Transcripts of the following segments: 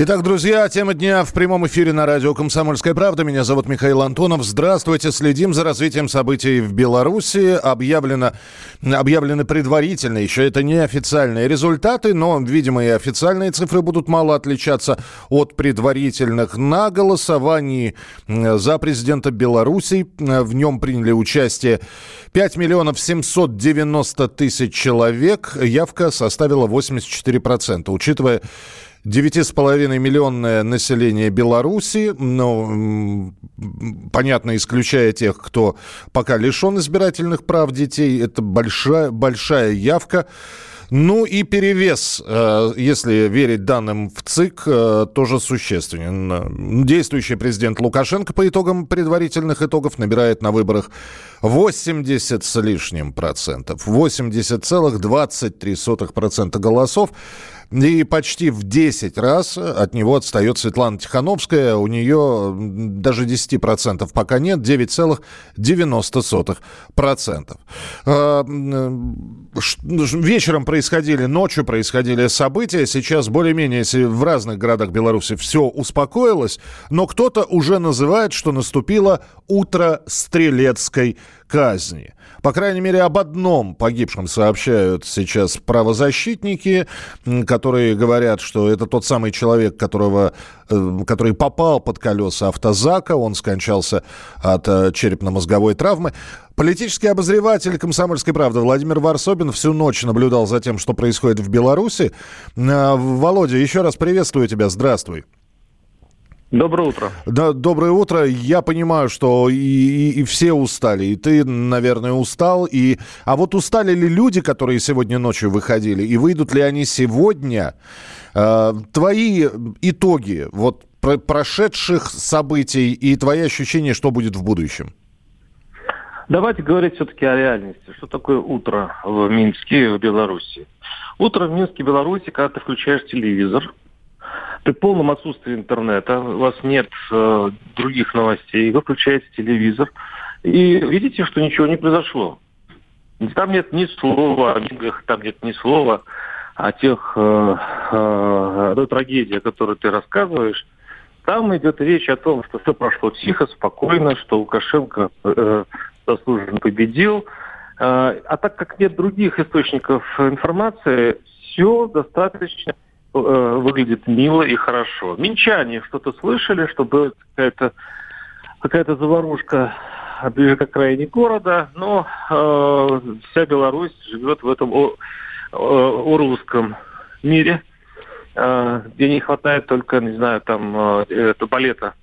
Итак, друзья, тема дня в прямом эфире на радио «Комсомольская правда». Меня зовут Михаил Антонов. Здравствуйте. Следим за развитием событий в Беларуси. Объявлено, объявлены предварительно, еще это не официальные результаты, но, видимо, и официальные цифры будут мало отличаться от предварительных. На голосовании за президента Беларуси в нем приняли участие 5 миллионов 790 тысяч человек. Явка составила 84%. Учитывая 9,5 миллионное население Беларуси, ну, понятно, исключая тех, кто пока лишен избирательных прав детей, это большая, большая явка. Ну и перевес, э, если верить данным в ЦИК, э, тоже существенен. Действующий президент Лукашенко по итогам предварительных итогов набирает на выборах 80 с лишним процентов. 80,23 процента голосов. И почти в 10 раз от него отстает Светлана Тихановская. У нее даже 10% пока нет, 9,90%. А, вечером происходили, ночью происходили события. Сейчас более-менее, в разных городах Беларуси все успокоилось, но кто-то уже называет, что наступило утро стрелецкой казни. По крайней мере, об одном погибшем сообщают сейчас правозащитники, которые говорят, что это тот самый человек, которого, э, который попал под колеса автозака, он скончался от э, черепно-мозговой травмы. Политический обозреватель «Комсомольской правды» Владимир Варсобин всю ночь наблюдал за тем, что происходит в Беларуси. Э, Володя, еще раз приветствую тебя. Здравствуй. Доброе утро. Да, доброе утро. Я понимаю, что и, и, и все устали, и ты, наверное, устал. И... А вот устали ли люди, которые сегодня ночью выходили, и выйдут ли они сегодня? Э, твои итоги вот про прошедших событий и твои ощущения, что будет в будущем? Давайте говорить все-таки о реальности. Что такое утро в Минске, в Беларуси? Утро в Минске, Беларуси, когда ты включаешь телевизор – при полном отсутствии интернета, у вас нет э, других новостей, вы включаете телевизор и видите, что ничего не произошло. Там нет ни слова о мигах, там нет ни слова о тех э, э, той трагедии, о которой ты рассказываешь. Там идет речь о том, что все прошло тихо, спокойно, что Лукашенко э, заслуженно победил. Э, а так как нет других источников информации, все достаточно Э, выглядит мило и хорошо. Минчане что-то слышали, что была какая-то какая-то заварушка ближе к окраине города, но э, вся Беларусь живет в этом о, мире, э, где не хватает только, не знаю, там, э, балета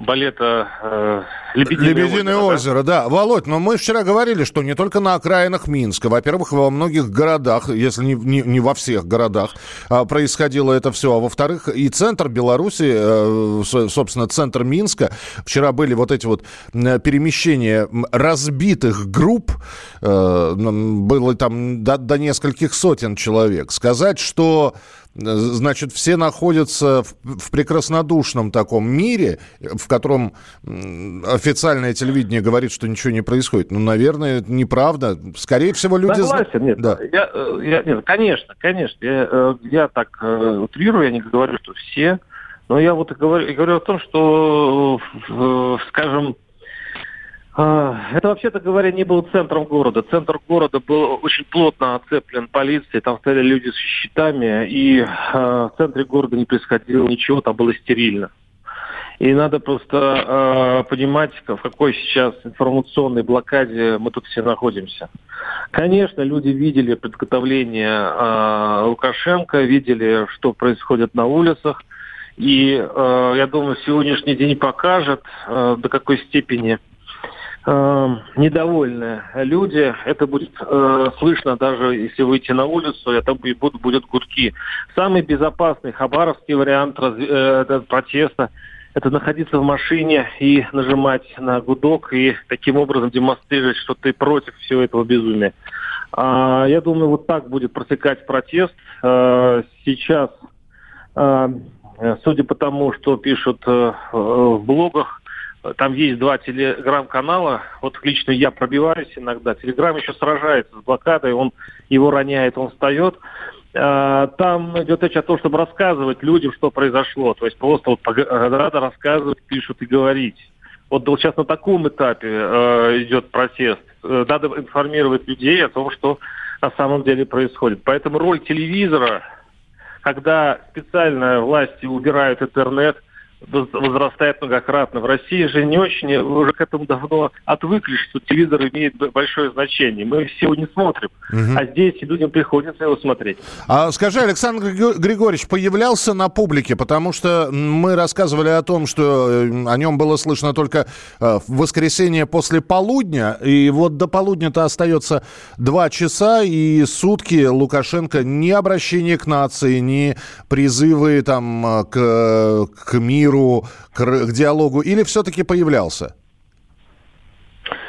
балета э, «Лебединое, Лебединое озеро». озеро да? да. Володь, но мы вчера говорили, что не только на окраинах Минска, во-первых, во многих городах, если не, не, не во всех городах, а, происходило это все, а во-вторых, и центр Беларуси, э, собственно, центр Минска, вчера были вот эти вот перемещения разбитых групп, э, было там до, до нескольких сотен человек. Сказать, что Значит, все находятся в, в прекраснодушном таком мире, в котором официальное телевидение говорит, что ничего не происходит. Ну, наверное, это неправда. Скорее всего, люди... Согласен, нет. Да. Я, э, я, нет, конечно, конечно. Я, э, я так э, утрирую, я не говорю, что все. Но я вот говорю, говорю о том, что, скажем, это, вообще-то говоря, не был центром города. Центр города был очень плотно оцеплен полицией, там стояли люди с щитами, и а, в центре города не происходило ничего, там было стерильно. И надо просто э, понимать, в какой сейчас информационной блокаде мы тут все находимся. Конечно, люди видели подготовление э, Лукашенко, видели, что происходит на улицах. И э, я думаю, сегодняшний день покажет, э, до какой степени э, недовольны люди. Это будет э, слышно даже если выйти на улицу, это будут, будут гудки. Самый безопасный хабаровский вариант раз, э, протеста это находиться в машине и нажимать на гудок и таким образом демонстрировать, что ты против всего этого безумия. А, я думаю, вот так будет протекать протест. А, сейчас, а, судя по тому, что пишут а, в блогах, там есть два телеграм-канала. Вот лично я пробиваюсь иногда. Телеграм еще сражается с блокадой, он его роняет, он встает. А, там идет речь о том, чтобы рассказывать людям, что произошло. То есть просто вот надо рассказывать, пишут и говорить. Вот сейчас на таком этапе э, идет протест. Э, надо информировать людей о том, что на самом деле происходит. Поэтому роль телевизора, когда специально власти убирают интернет, возрастает многократно. В России же не очень, уже к этому давно отвыкли, что телевизор имеет большое значение. Мы все его не смотрим, угу. а здесь людям приходится его смотреть. А скажи, Александр Григорьевич появлялся на публике, потому что мы рассказывали о том, что э, о нем было слышно только э, в воскресенье после полудня, и вот до полудня-то остается два часа, и сутки Лукашенко ни обращение к нации, ни призывы там э, к, к миру, миру, к, к диалогу, или все-таки появлялся?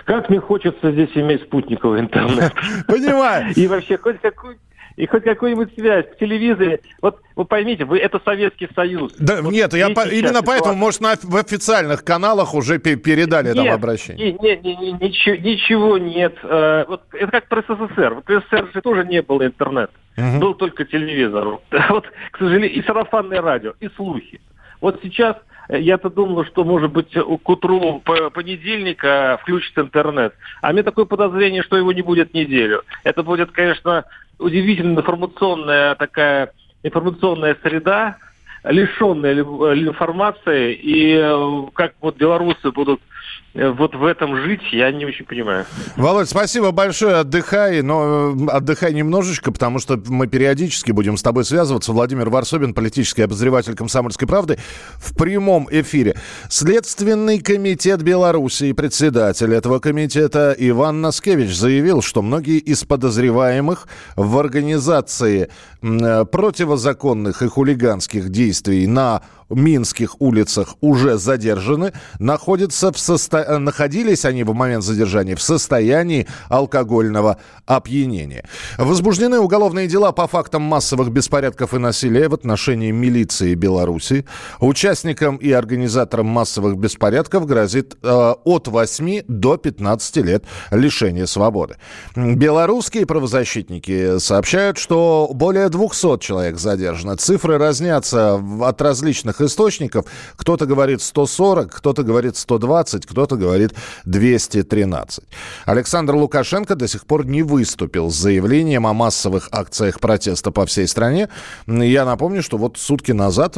Как мне хочется здесь иметь спутниковый интернет. Понимаю. И вообще хоть какую и хоть какую-нибудь связь в телевизоре. Вот вы поймите, вы это Советский Союз. Да, вот нет, я по, именно поэтому, может, на, в официальных каналах уже передали нет, там обращение. Нет, нет, нет, ничего, ничего нет. Э, вот это как про СССР. Вот в СССР же тоже не было интернета. Угу. Был только телевизор. Вот, к сожалению, и сарафанное радио, и слухи. Вот сейчас э, я-то думал, что, может быть, к утру понедельника включится интернет. А мне такое подозрение, что его не будет неделю. Это будет, конечно, удивительно информационная такая информационная среда, лишенная информации, и э, как вот белорусы будут Э, вот в этом жить я не очень понимаю. Володь, спасибо большое, отдыхай, но э, отдыхай немножечко, потому что мы периодически будем с тобой связываться. Владимир Варсобин, политический обозреватель «Комсомольской правды» в прямом эфире. Следственный комитет Беларуси председатель этого комитета Иван Наскевич заявил, что многие из подозреваемых в организации э, противозаконных и хулиганских действий на минских улицах уже задержаны, находятся в состо... находились они в момент задержания в состоянии алкогольного опьянения. Возбуждены уголовные дела по фактам массовых беспорядков и насилия в отношении милиции Беларуси. Участникам и организаторам массовых беспорядков грозит э, от 8 до 15 лет лишения свободы. Белорусские правозащитники сообщают, что более 200 человек задержано. Цифры разнятся от различных разных источников. Кто-то говорит 140, кто-то говорит 120, кто-то говорит 213. Александр Лукашенко до сих пор не выступил с заявлением о массовых акциях протеста по всей стране. Я напомню, что вот сутки назад,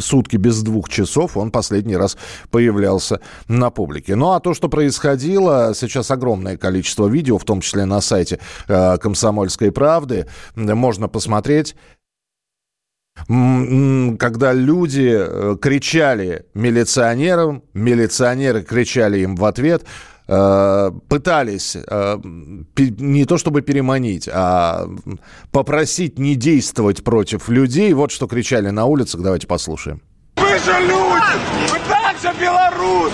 сутки без двух часов, он последний раз появлялся на публике. Ну а то, что происходило, сейчас огромное количество видео, в том числе на сайте э, «Комсомольской правды», можно посмотреть когда люди э, кричали милиционерам, милиционеры кричали им в ответ, э, пытались э, не то чтобы переманить, а попросить не действовать против людей. Вот что кричали на улицах. Давайте послушаем. Вы же люди! Вы также белорусы!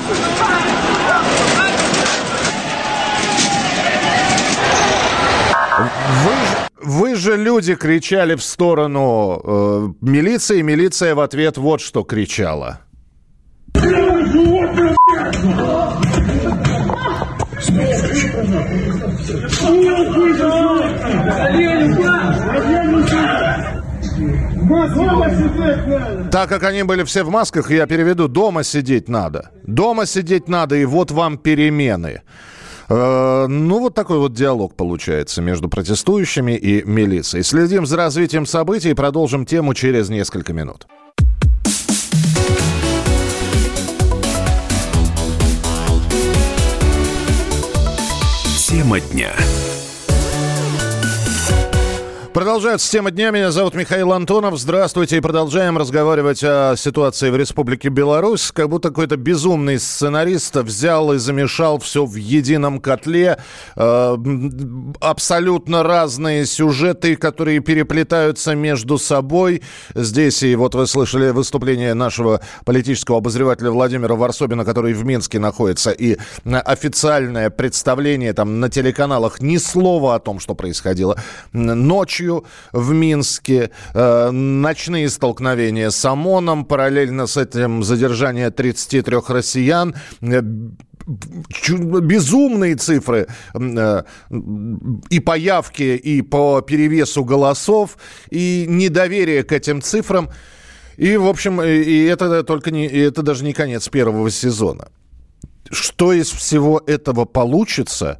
Вы вы же люди кричали в сторону э, милиции, милиция в ответ вот что кричала. Так как они были все в масках, я переведу, дома сидеть надо. Дома сидеть надо, и вот вам перемены. Э, ну, вот такой вот диалог получается между протестующими и милицией. Следим за развитием событий и продолжим тему через несколько минут. Тема дня. Продолжается тема дня. Меня зовут Михаил Антонов. Здравствуйте. И продолжаем разговаривать о ситуации в Республике Беларусь. Как будто какой-то безумный сценарист взял и замешал все в едином котле. Э, абсолютно разные сюжеты, которые переплетаются между собой. Здесь, и вот вы слышали выступление нашего политического обозревателя Владимира Варсобина, который в Минске находится, и официальное представление там на телеканалах ни слова о том, что происходило. Ночью ночью в Минске, э, ночные столкновения с ОМОНом, параллельно с этим задержание 33 россиян, э, безумные цифры э, и по явке, и по перевесу голосов, и недоверие к этим цифрам. И, в общем, и это только не, это даже не конец первого сезона. Что из всего этого получится,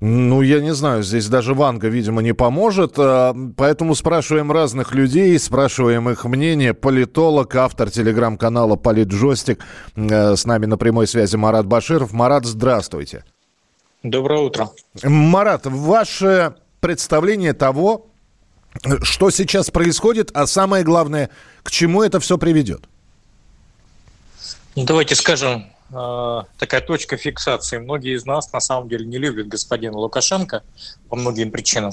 ну, я не знаю, здесь даже Ванга, видимо, не поможет. А, поэтому спрашиваем разных людей, спрашиваем их мнение. Политолог, автор телеграм-канала «Политджойстик». Э, с нами на прямой связи Марат Баширов. Марат, здравствуйте. Доброе утро. Марат, ваше представление того, что сейчас происходит, а самое главное, к чему это все приведет? Ну, давайте скажем Э, такая точка фиксации. Многие из нас на самом деле не любят господина Лукашенко по многим причинам,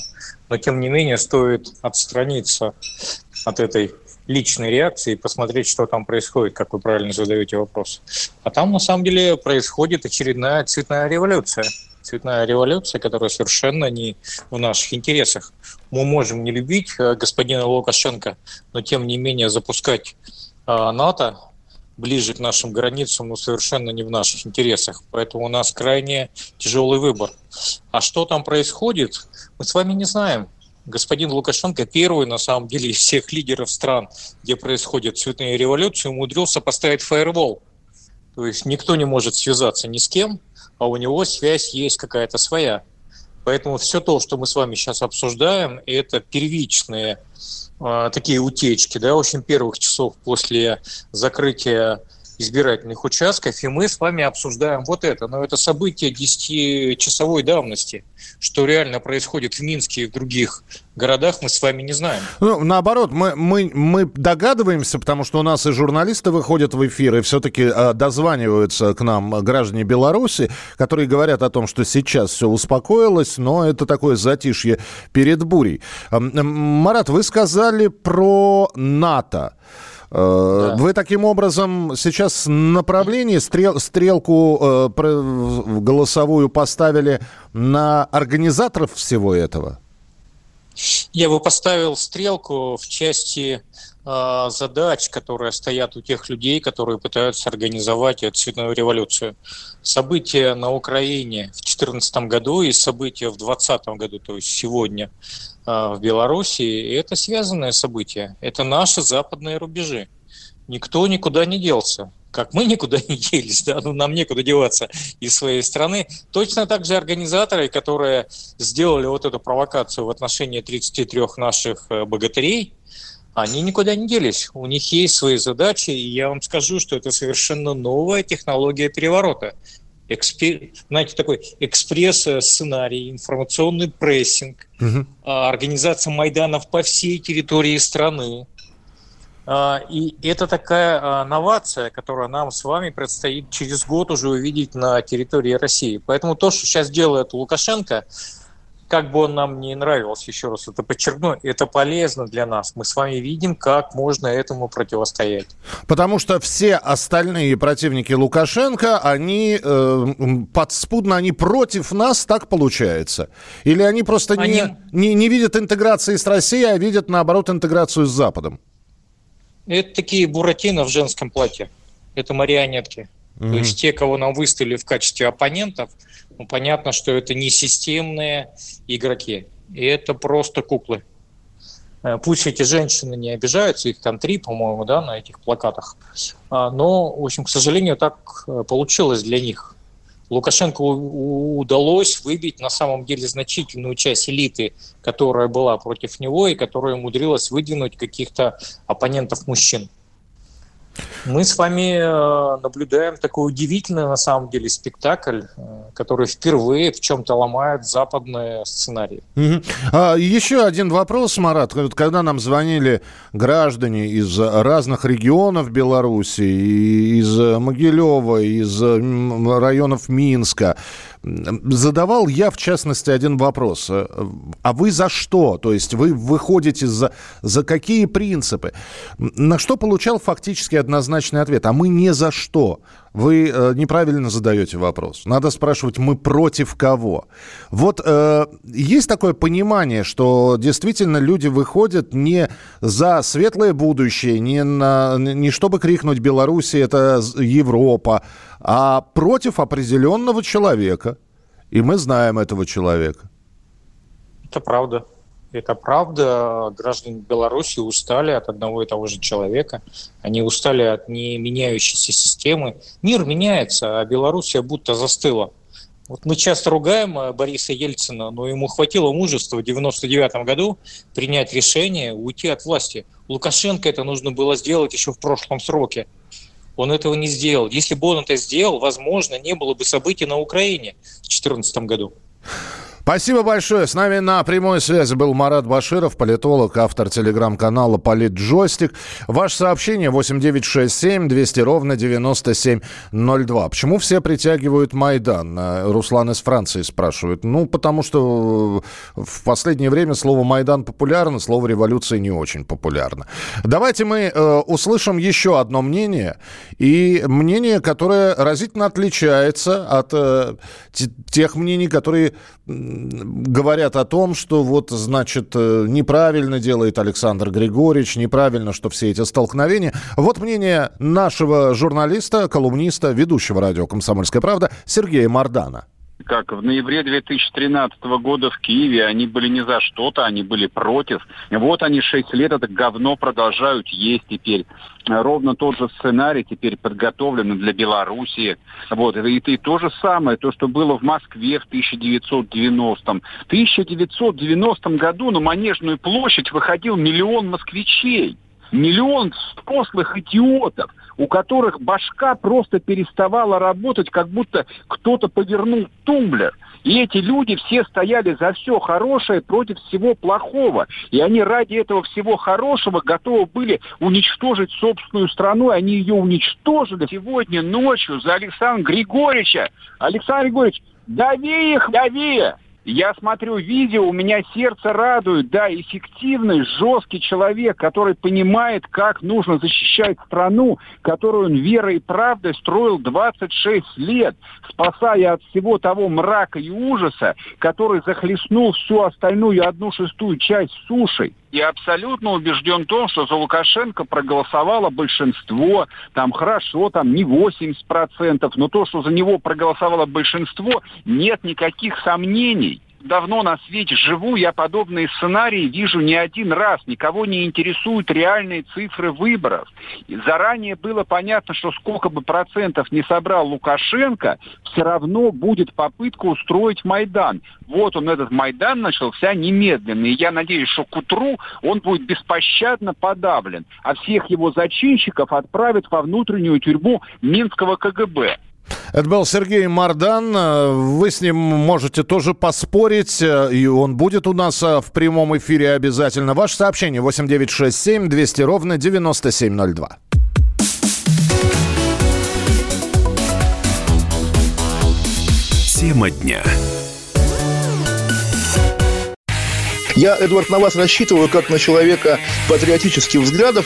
но тем не менее стоит отстраниться от этой личной реакции и посмотреть, что там происходит, как вы правильно задаете вопрос. А там на самом деле происходит очередная цветная революция. Цветная революция, которая совершенно не в наших интересах. Мы можем не любить э, господина Лукашенко, но тем не менее запускать э, НАТО ближе к нашим границам, но совершенно не в наших интересах. Поэтому у нас крайне тяжелый выбор. А что там происходит, мы с вами не знаем. Господин Лукашенко первый, на самом деле, из всех лидеров стран, где происходят цветные революции, умудрился поставить фаервол. То есть никто не может связаться ни с кем, а у него связь есть какая-то своя. Поэтому все то, что мы с вами сейчас обсуждаем, это первичные такие утечки, да, очень первых часов после закрытия избирательных участков, и мы с вами обсуждаем вот это. Но это событие 10-часовой давности. Что реально происходит в Минске и в других городах, мы с вами не знаем. Ну, наоборот, мы, мы, мы догадываемся, потому что у нас и журналисты выходят в эфир, и все-таки э, дозваниваются к нам граждане Беларуси, которые говорят о том, что сейчас все успокоилось, но это такое затишье перед бурей. Марат, вы сказали про НАТО. Э, да. Вы таким образом сейчас направление, стрел, стрелку э, голосовую поставили на организаторов всего этого? Я бы поставил стрелку в части э, задач, которые стоят у тех людей, которые пытаются организовать цветную революцию. События на Украине в 2014 году и события в 2020 году, то есть сегодня, а, в Беларуси, это связанное событие. Это наши западные рубежи. Никто никуда не делся. Как мы никуда не делись, да, ну, нам некуда деваться из своей страны. Точно так же организаторы, которые сделали вот эту провокацию в отношении 33 наших э, богатырей, они никуда не делись. У них есть свои задачи, и я вам скажу, что это совершенно новая технология переворота экспе, знаете, такой экспресс-сценарий, информационный прессинг, угу. организация Майданов по всей территории страны. А, и это такая а, новация, которая нам с вами предстоит через год уже увидеть на территории России. Поэтому то, что сейчас делает Лукашенко, как бы он нам не нравился, еще раз это подчеркну, это полезно для нас. Мы с вами видим, как можно этому противостоять. Потому что все остальные противники Лукашенко, они э, подспудно, они против нас, так получается? Или они просто они... Не, не, не видят интеграции с Россией, а видят, наоборот, интеграцию с Западом? Это такие буратино в женском платье. Это марионетки. Mm-hmm. То есть те, кого нам выставили в качестве оппонентов, ну, понятно, что это не системные игроки. И это просто куклы. Э, пусть эти женщины не обижаются, их там три, по-моему, да, на этих плакатах. А, но, в общем, к сожалению, так э, получилось для них. Лукашенко удалось выбить на самом деле значительную часть элиты, которая была против него и которая умудрилась выдвинуть каких-то оппонентов мужчин. Мы с вами э, наблюдаем такой удивительный на самом деле спектакль. Э, которые впервые в чем-то ломают западные сценарии. Угу. А, еще один вопрос, Марат. Когда нам звонили граждане из разных регионов Беларуси, из Могилева, из районов Минска, задавал я, в частности, один вопрос. А вы за что? То есть вы выходите за, за какие принципы? На что получал фактически однозначный ответ? А мы не за что. Вы э, неправильно задаете вопрос. Надо спрашивать, мы против кого? Вот э, есть такое понимание, что действительно люди выходят не за светлое будущее, не, на, не чтобы крикнуть «Беларусь – это Европа», а против определенного человека. И мы знаем этого человека. Это правда. Это правда. Граждане Беларуси устали от одного и того же человека. Они устали от не меняющейся системы. Мир меняется, а Белоруссия будто застыла. Вот мы часто ругаем э, Бориса Ельцина, но ему хватило мужества в 1999 году принять решение уйти от власти. Лукашенко это нужно было сделать еще в прошлом сроке. Он этого не сделал. Если бы он это сделал, возможно, не было бы событий на Украине в 2014 году. Спасибо большое. С нами на прямой связи был Марат Баширов, политолог, автор телеграм-канала «Политджойстик». Ваше сообщение 8967 200 ровно 9702. Почему все притягивают Майдан? Э, Руслан из Франции спрашивает. Ну, потому что в последнее время слово «Майдан» популярно, слово «революция» не очень популярно. Давайте мы э, услышим еще одно мнение. И мнение, которое разительно отличается от э, тех мнений, которые говорят о том, что вот, значит, э, неправильно делает Александр Григорьевич, неправильно, что все эти столкновения. Вот мнение нашего журналиста, колумниста, ведущего радио «Комсомольская правда» Сергея Мардана как в ноябре 2013 года в Киеве они были не за что-то, они были против. Вот они шесть лет это говно продолжают есть теперь. Ровно тот же сценарий теперь подготовлен для Белоруссии. Вот. И, и то же самое, то, что было в Москве в 1990-м. В 1990 году на Манежную площадь выходил миллион москвичей. Миллион взрослых идиотов у которых башка просто переставала работать, как будто кто-то повернул тумблер. И эти люди все стояли за все хорошее против всего плохого. И они ради этого всего хорошего готовы были уничтожить собственную страну. И они ее уничтожили сегодня ночью за Александра Григорьевича. Александр Григорьевич, дави их, дави! Я смотрю видео, у меня сердце радует, да, эффективный, жесткий человек, который понимает, как нужно защищать страну, которую он верой и правдой строил 26 лет, спасая от всего того мрака и ужаса, который захлестнул всю остальную одну шестую часть суши. Я абсолютно убежден в том, что за Лукашенко проголосовало большинство, там хорошо, там не 80%, но то, что за него проголосовало большинство, нет никаких сомнений давно на свете живу, я подобные сценарии вижу не один раз. Никого не интересуют реальные цифры выборов. И заранее было понятно, что сколько бы процентов не собрал Лукашенко, все равно будет попытка устроить Майдан. Вот он, этот Майдан, начался немедленно. И я надеюсь, что к утру он будет беспощадно подавлен, а всех его зачинщиков отправят во внутреннюю тюрьму Минского КГБ. Это был Сергей Мардан. Вы с ним можете тоже поспорить, и он будет у нас э, в прямом эфире обязательно. Ваше сообщение 8967 200 ровно 9702. Тема дня. Я, Эдвард, на вас рассчитываю как на человека патриотических взглядов.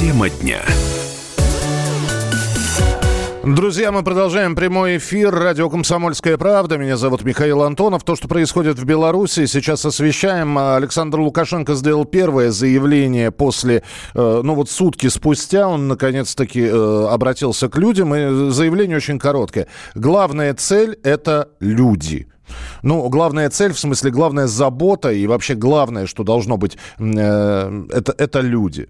Тема дня. Друзья, мы продолжаем прямой эфир. Радио «Комсомольская правда». Меня зовут Михаил Антонов. То, что происходит в Беларуси, сейчас освещаем. Александр Лукашенко сделал первое заявление после, э, ну вот сутки спустя. Он, наконец-таки, э, обратился к людям. И заявление очень короткое. Главная цель – это люди. Ну, главная цель, в смысле, главная забота и вообще главное, что должно быть, э, это, это люди.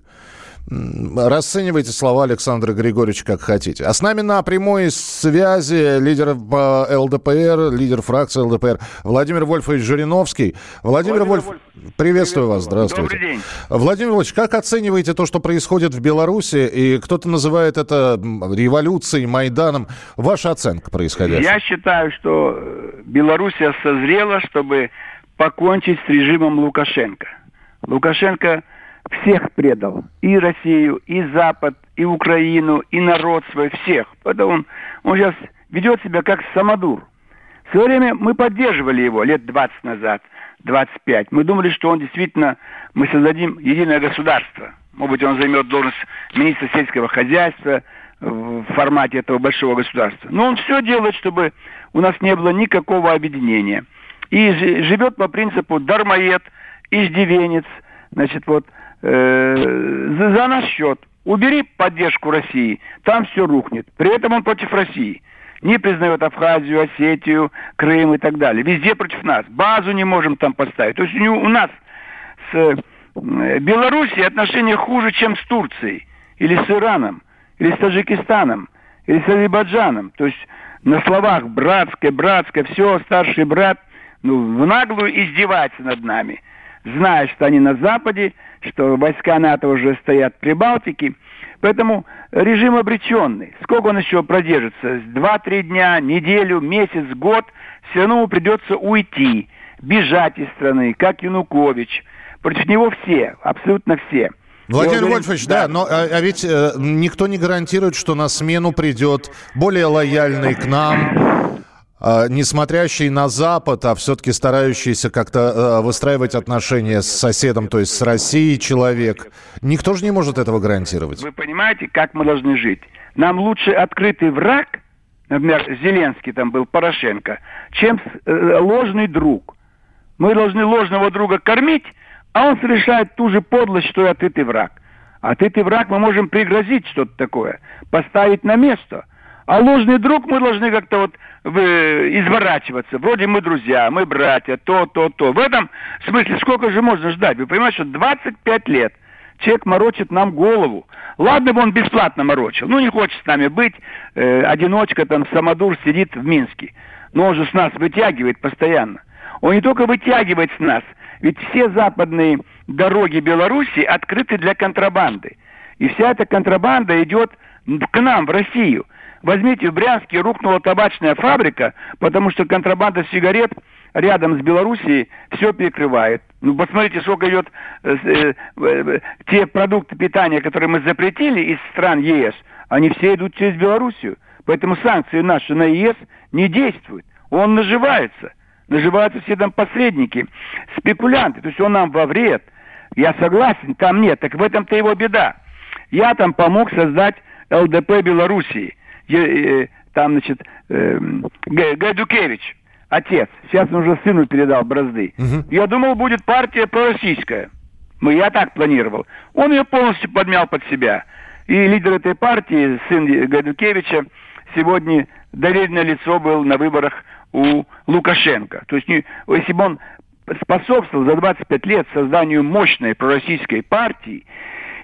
Расценивайте слова Александра Григорьевича как хотите. А с нами на прямой связи лидер ЛДПР, лидер фракции ЛДПР Владимир Вольфович Жириновский. Владимир, Владимир Вольф, Вольф, приветствую вас, здравствуйте. Добрый день. Владимир Вольфович, как оцениваете то, что происходит в Беларуси, и кто-то называет это революцией, Майданом? Ваша оценка происходящего? Я считаю, что Белоруссия созрела, чтобы покончить с режимом Лукашенко. Лукашенко всех предал. И Россию, и Запад, и Украину, и народ свой, всех. Поэтому он, он сейчас ведет себя как самодур. В свое время мы поддерживали его лет 20 назад, 25. Мы думали, что он действительно, мы создадим единое государство. Может быть, он займет должность министра сельского хозяйства в формате этого большого государства. Но он все делает, чтобы у нас не было никакого объединения. И живет по принципу дармоед, иждивенец, значит, вот, э, за, за наш счет. Убери поддержку России, там все рухнет. При этом он против России. Не признает Абхазию, Осетию, Крым и так далее. Везде против нас. Базу не можем там поставить. То есть у, нас с э, Белоруссией отношения хуже, чем с Турцией. Или с Ираном. Или с Таджикистаном. Или с Азербайджаном. То есть на словах братское, братское, все, старший брат, ну, в наглую издевается над нами. Зная, что они на Западе, что войска НАТО уже стоят при Балтике. Поэтому режим обреченный. Сколько он еще продержится? Два-три дня, неделю, месяц, год. Все равно ему придется уйти, бежать из страны, как Янукович. Против него все, абсолютно все. Владимир Вольфович, да, да но а, а ведь э, никто не гарантирует, что на смену придет более лояльный к нам, не смотрящий на Запад, а все-таки старающийся как-то а, выстраивать отношения с соседом, то есть с Россией человек. Никто же не может этого гарантировать. Вы понимаете, как мы должны жить? Нам лучше открытый враг, например, Зеленский там был, Порошенко, чем э, ложный друг. Мы должны ложного друга кормить, а он совершает ту же подлость, что и открытый враг. Открытый враг мы можем пригрозить что-то такое, поставить на место. А ложный друг мы должны как-то вот изворачиваться. Вроде мы друзья, мы братья, то, то, то. В этом смысле сколько же можно ждать? Вы понимаете, что 25 лет человек морочит нам голову. Ладно бы он бесплатно морочил. Ну, не хочет с нами быть. Э, одиночка там, самодур сидит в Минске. Но он же с нас вытягивает постоянно. Он не только вытягивает с нас, ведь все западные дороги Беларуси открыты для контрабанды. И вся эта контрабанда идет к нам, в Россию. Возьмите, в Брянске рухнула табачная фабрика, потому что контрабанда сигарет рядом с Белоруссией все перекрывает. Ну, посмотрите, сколько идет э, э, э, те продукты питания, которые мы запретили из стран ЕС, они все идут через Белоруссию. Поэтому санкции наши на ЕС не действуют. Он наживается. Наживаются все там посредники, спекулянты. То есть он нам во вред. Я согласен, там нет. Так в этом-то его беда. Я там помог создать ЛДП Белоруссии. Э, там, значит, эм, Гайдукевич, отец. Сейчас он уже сыну передал бразды. Угу. Я думал, будет партия пророссийская. Ну, я так планировал. Он ее полностью подмял под себя. И лидер этой партии, сын Гайдукевича, сегодня доверенное лицо был на выборах у Лукашенко. То есть, если бы он способствовал за 25 лет созданию мощной пророссийской партии,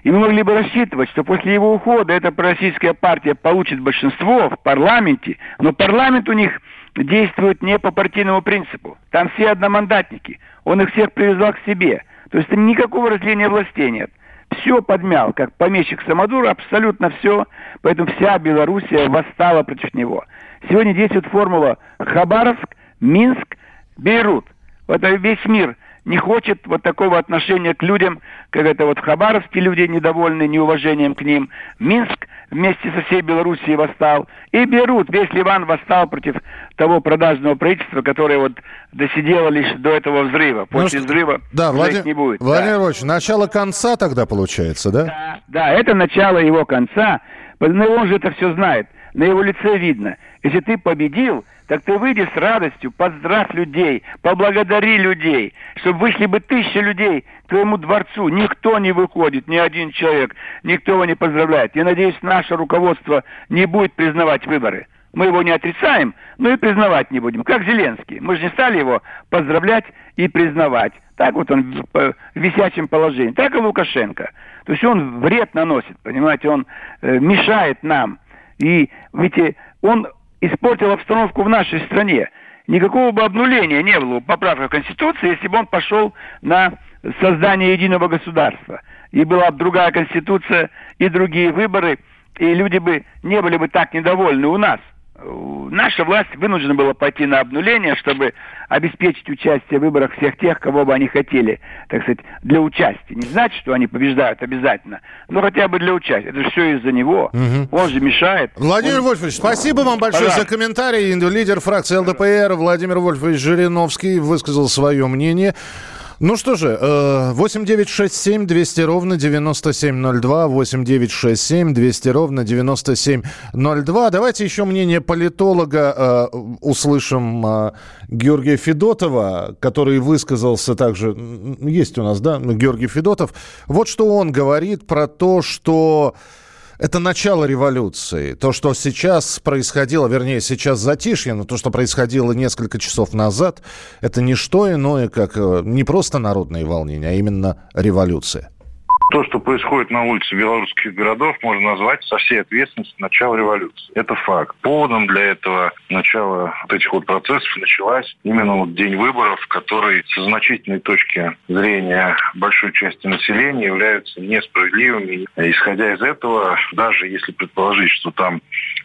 и мы могли бы рассчитывать, что после его ухода эта пророссийская партия получит большинство в парламенте, но парламент у них действует не по партийному принципу. Там все одномандатники. Он их всех привязал к себе. То есть там никакого разделения властей нет. Все подмял, как помещик Самодура, абсолютно все. Поэтому вся Белоруссия восстала против него. Сегодня действует формула Хабаровск, Минск, Бейрут. Вот весь мир – не хочет вот такого отношения к людям, как это вот в Хабаровске люди недовольны неуважением к ним. Минск вместе со всей Белоруссией восстал. И Берут, весь Ливан восстал против того продажного правительства, которое вот досидело лишь до этого взрыва. Ну После ну, взрыва да, Владимир, не будет. Владимир да. Начало конца тогда получается, да? Да, да, это начало его конца. Но он же это все знает. на его лице видно. Если ты победил, так ты выйди с радостью, поздравь людей, поблагодари людей, чтобы вышли бы тысячи людей к твоему дворцу. Никто не выходит, ни один человек, никто его не поздравляет. Я надеюсь, наше руководство не будет признавать выборы. Мы его не отрицаем, но и признавать не будем. Как Зеленский. Мы же не стали его поздравлять и признавать. Так вот он в висячем положении. Так и Лукашенко. То есть он вред наносит, понимаете, он э, мешает нам. И ведь он испортил обстановку в нашей стране. Никакого бы обнуления не было поправка Конституции, если бы он пошел на создание единого государства. И была бы другая Конституция, и другие выборы, и люди бы не были бы так недовольны у нас – наша власть вынуждена была пойти на обнуление, чтобы обеспечить участие в выборах всех тех, кого бы они хотели, так сказать, для участия. Не значит, что они побеждают обязательно, но хотя бы для участия. Это же все из-за него. Угу. Он же мешает. Владимир он... Вольфович, спасибо вам большое Пожалуйста. за комментарий. Лидер фракции ЛДПР Владимир Вольфович Жириновский высказал свое мнение. Ну что же, 8967 200 ровно 9702, 8967 200 ровно 9702. Давайте еще мнение политолога э, услышим э, Георгия Федотова, который высказался также, есть у нас, да, Георгий Федотов. Вот что он говорит про то, что это начало революции. То, что сейчас происходило, вернее, сейчас затишье, но то, что происходило несколько часов назад, это не что иное, как э, не просто народные волнения, а именно революция. То, что происходит на улице белорусских городов, можно назвать со всей ответственностью начало революции. Это факт. Поводом для этого начала вот этих вот процессов началась именно вот день выборов, который со значительной точки зрения большой части населения являются несправедливыми. Исходя из этого, даже если предположить, что там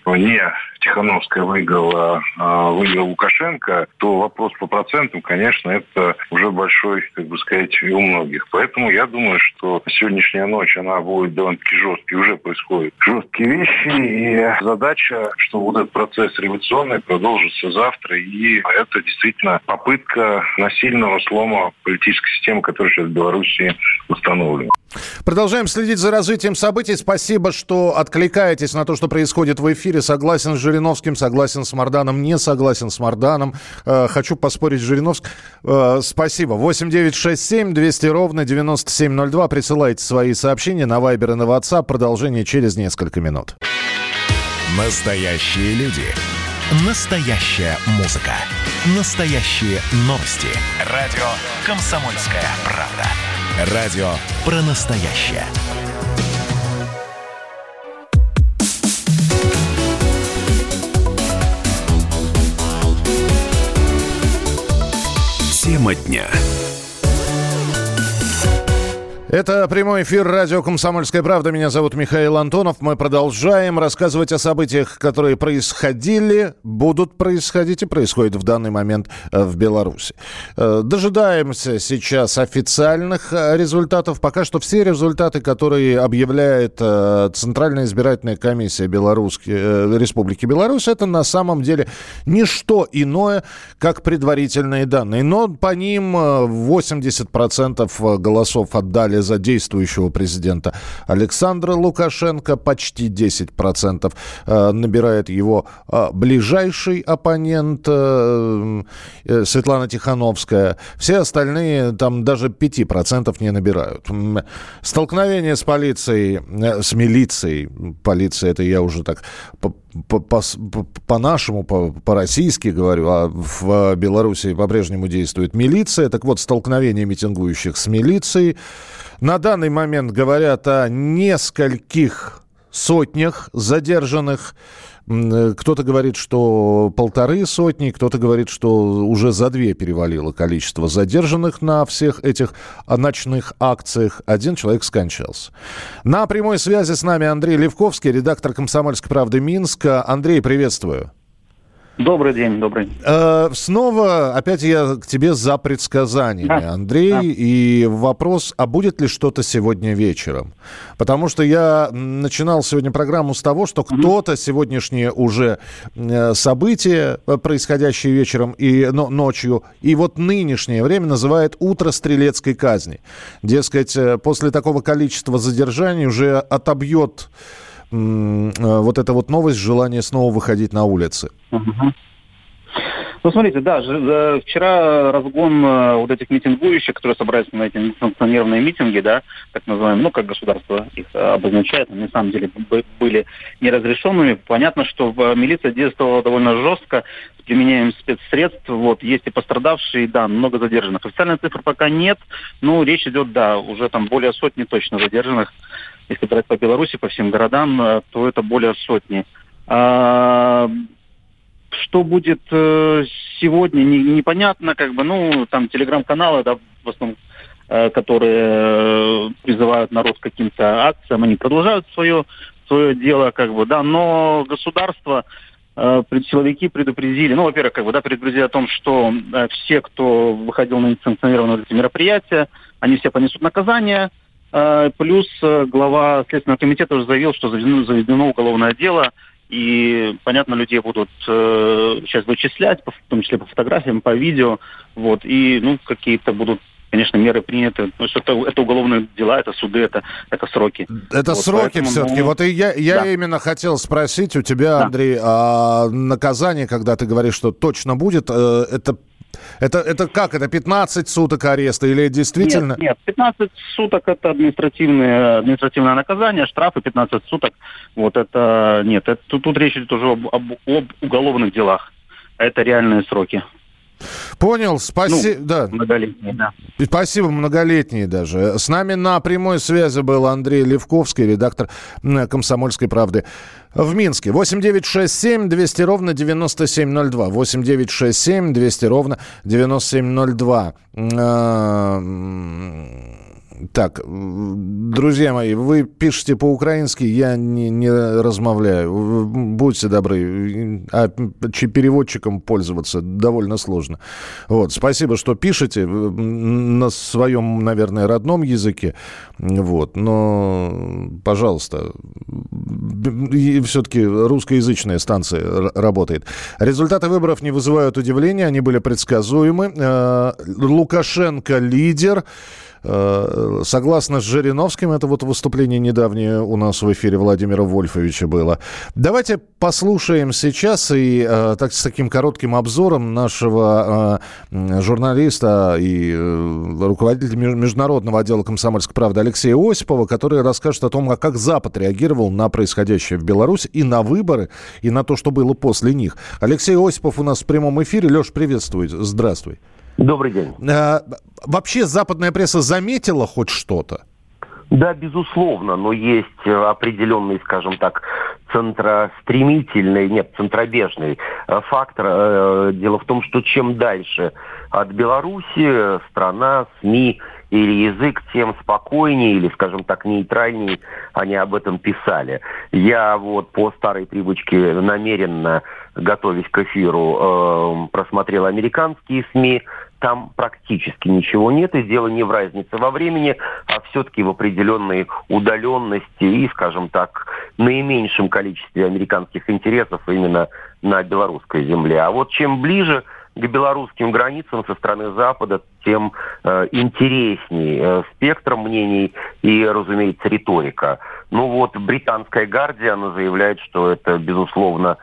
не Тихановская выиграла, а выиграл Лукашенко, то вопрос по процентам, конечно, это уже большой, как бы сказать, у многих. Поэтому я думаю, что сегодняшняя ночь, она будет довольно-таки жесткой, уже происходят жесткие вещи, и задача, что вот этот процесс революционный продолжится завтра, и это действительно попытка насильного слома политической системы, которая сейчас в Беларуси установлена. Продолжаем следить за развитием событий. Спасибо, что откликаетесь на то, что происходит в эфире. Согласен с Жириновским, согласен с Марданом, не согласен с Марданом. Э, хочу поспорить с Жириновским. Э, спасибо. 8 9 6 7 200 ровно 9702. Присылайте свои сообщения на Вайбер и на WhatsApp. Продолжение через несколько минут. Настоящие люди. Настоящая музыка. Настоящие новости. Радио «Комсомольская правда». Радио про настоящее. Тема дня. Это прямой эфир радио «Комсомольская правда». Меня зовут Михаил Антонов. Мы продолжаем рассказывать о событиях, которые происходили, будут происходить и происходят в данный момент э, в Беларуси. Э, дожидаемся сейчас официальных э, результатов. Пока что все результаты, которые объявляет Центральная избирательная комиссия Беларусь, Республики Беларусь, это на самом деле не что иное, как предварительные данные. Но по ним 80% голосов отдали за действующего президента Александра Лукашенко. Почти 10% э, набирает его э, ближайший оппонент э, Светлана Тихановская. Все остальные там даже 5% не набирают. Столкновение с полицией, с милицией, полиция это я уже так по-нашему, по, по-российски говорю, а в Беларуси по-прежнему действует милиция. Так вот, столкновение митингующих с милицией. На данный момент говорят о нескольких сотнях задержанных. Э, кто-то говорит, что полторы сотни, кто-то говорит, что уже за две перевалило количество задержанных на всех этих ночных акциях. Один человек скончался. На прямой связи с нами Андрей Левковский, редактор «Комсомольской правды» Минска. Андрей, приветствую. Добрый день, добрый. Э, снова опять я к тебе за предсказаниями, да, Андрей. Да. И вопрос, а будет ли что-то сегодня вечером? Потому что я начинал сегодня программу с того, что кто-то сегодняшние уже э, события, э, происходящие вечером и но, ночью, и вот нынешнее время называет утро стрелецкой казни. Дескать, после такого количества задержаний уже отобьет вот эта вот новость, желание снова выходить на улицы? Ну, смотрите, да, вчера разгон э, вот этих митингующих, которые собрались на эти несанкционированные митинги, да, так называемые, ну, как государство их обозначает, они на самом деле были неразрешенными. Понятно, что милиция действовала довольно жестко, с применением спецсредств, вот, есть и пострадавшие, да, много задержанных. Официальной цифры пока нет, но речь идет, да, уже там более сотни точно задержанных. Если брать по Беларуси, по всем городам, э, то это более сотни. А, что будет э, сегодня, не, непонятно, как бы, ну, там телеграм-каналы, да, в основном, э, которые призывают народ к каким-то акциям, они продолжают свое, свое дело, как бы, да, но государство, силовики предупредили, ну, во-первых, как бы, да, предупредили о том, что все, кто выходил на несанкционированные эти мероприятия, они все понесут наказание, плюс э, глава Следственного комитета уже заявил, что заведено, заведено уголовное дело и, понятно, людей будут э, сейчас вычислять, в том числе по фотографиям, по видео, вот, и, ну, какие-то будут конечно, меры приняты. То есть это, это уголовные дела, это суды, это, это сроки. Это вот, сроки поэтому, все-таки. Ну, вот и я, я да. именно хотел спросить у тебя, да. Андрей, а наказание, когда ты говоришь, что точно будет, э, это это, это как? Это 15 суток ареста или действительно? Нет, нет 15 суток это административное, административное наказание, штрафы 15 суток. Вот это нет, это, тут, тут речь идет уже об, об, об уголовных делах. Это реальные сроки. Понял, спасибо. Ну, да. Многолетние, да. Спасибо, многолетние даже. С нами на прямой связи был Андрей Левковский, редактор «Комсомольской правды» в Минске. 8967 200 ровно 9702. 8967 200 ровно 9702. Так, друзья мои, вы пишете по-украински, я не, не размовляю. Будьте добры. А переводчиком пользоваться довольно сложно. Вот, спасибо, что пишете на своем, наверное, родном языке. Вот, но, пожалуйста, все-таки русскоязычная станция работает. Результаты выборов не вызывают удивления, они были предсказуемы. Э, Лукашенко лидер. Э, согласно с Жириновским, это вот выступление недавнее у нас в эфире Владимира Вольфовича было. Давайте послушаем сейчас и э, так, с таким коротким обзором нашего э, журналиста и руководителя международного отдела «Комсомольской правды» Алексея Осипова, который расскажет о том, а как Запад реагировал на происходящее в Беларуси и на выборы, и на то, что было после них. Алексей Осипов у нас в прямом эфире. Леш, приветствую. Здравствуй. Добрый день. А, вообще западная пресса заметила хоть что-то? Да, безусловно, но есть э, определенный, скажем так, центростремительный, нет, центробежный э, фактор. Дело в том, что чем дальше от Беларуси страна, СМИ или язык, тем спокойнее или, скажем так, нейтральнее они об этом писали. Я вот по старой привычке намеренно, готовясь к эфиру, э, просмотрел американские СМИ, там практически ничего нет, и дело не в разнице во времени, а все-таки в определенной удаленности и, скажем так, наименьшем количестве американских интересов именно на белорусской земле. А вот чем ближе к белорусским границам со стороны Запада, тем э, интересней э, спектр мнений и, разумеется, риторика. Ну вот, британская «Гардия», она заявляет, что это, безусловно,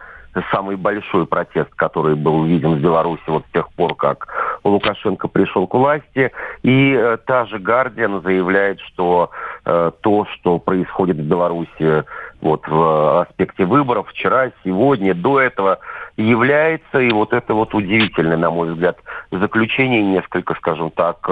самый большой протест, который был виден в Беларуси вот с тех пор, как Лукашенко пришел к власти. И э, та же «Гардиан» заявляет, что э, то, что происходит в Беларуси вот в аспекте выборов вчера, сегодня, до этого, является, и вот это вот удивительное, на мой взгляд, заключение, несколько, скажем так,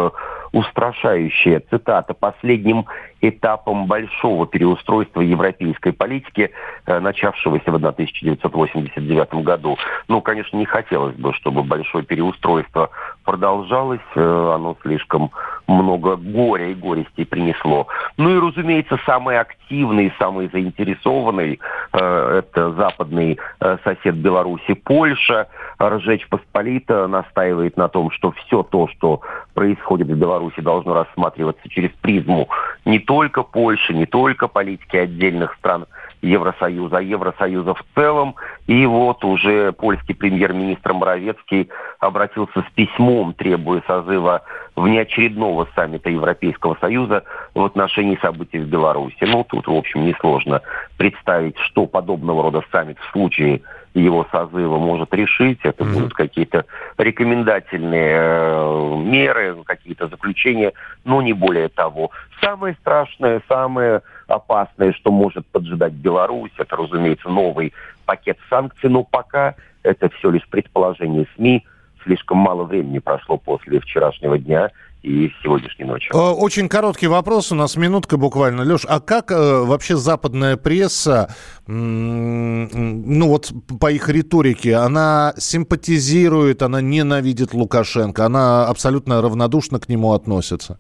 устрашающее, цитата, последним этапом большого переустройства европейской политики, э, начавшегося в 1989 году. Ну, конечно, не хотелось бы, чтобы большое переустройство продолжалось, э, оно слишком много горя и горестей принесло. Ну и, разумеется, самый активный, самый заинтересованный э, это западный сосед Беларуси, Польша. Ржечь Посполита настаивает на том, что все то, что происходит в Беларуси, должно рассматриваться через призму не только Польши, не только политики отдельных стран Евросоюза, а Евросоюза в целом. И вот уже польский премьер-министр Моровецкий обратился с письмом, требуя созыва внеочередного саммита Европейского Союза в отношении событий в Беларуси. Ну, тут, в общем, несложно представить, что подобного рода саммит в случае его созыва может решить. Это mm-hmm. будут какие-то рекомендательные э, меры, какие-то заключения, но не более того. Самое страшное, самое опасное, что может поджидать Беларусь, это, разумеется, новый пакет санкций, но пока это все лишь предположение СМИ. Слишком мало времени прошло после вчерашнего дня, и сегодняшней ночи. Э, очень короткий вопрос, у нас минутка буквально. Леш, а как э, вообще западная пресса, ну вот по их риторике, она симпатизирует, она ненавидит Лукашенко, она абсолютно равнодушно к нему относится?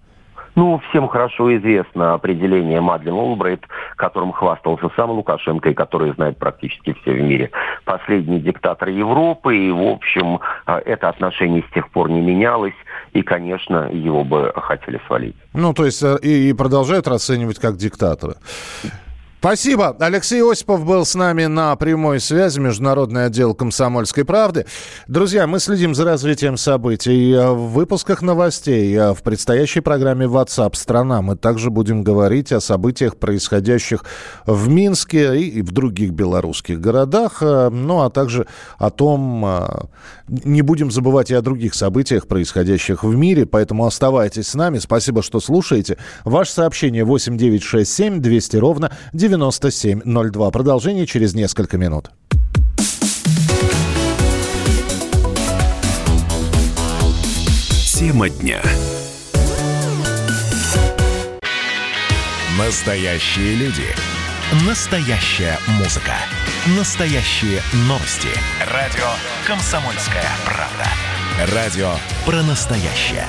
Ну, всем хорошо известно определение Мадлен Олбрайт, которым хвастался сам Лукашенко и который знает практически все в мире. Последний диктатор Европы, и, в общем, а, это отношение с тех пор не менялось, и, конечно, его бы хотели свалить. Ну, то есть э, и продолжают расценивать как диктатора. Спасибо. Алексей Осипов был с нами на прямой связи, Международный отдел «Комсомольской правды». Друзья, мы следим за развитием событий. В выпусках новостей, в предстоящей программе WhatsApp «Страна» мы также будем говорить о событиях, происходящих в Минске и в других белорусских городах, ну а также о том, не будем забывать и о других событиях, происходящих в мире, поэтому оставайтесь с нами. Спасибо, что слушаете. Ваше сообщение 8967 200 ровно 9702. Продолжение через несколько минут. Тема дня. Настоящие люди. Настоящая музыка. Настоящие новости. Радио «Комсомольская правда». Радио про настоящее.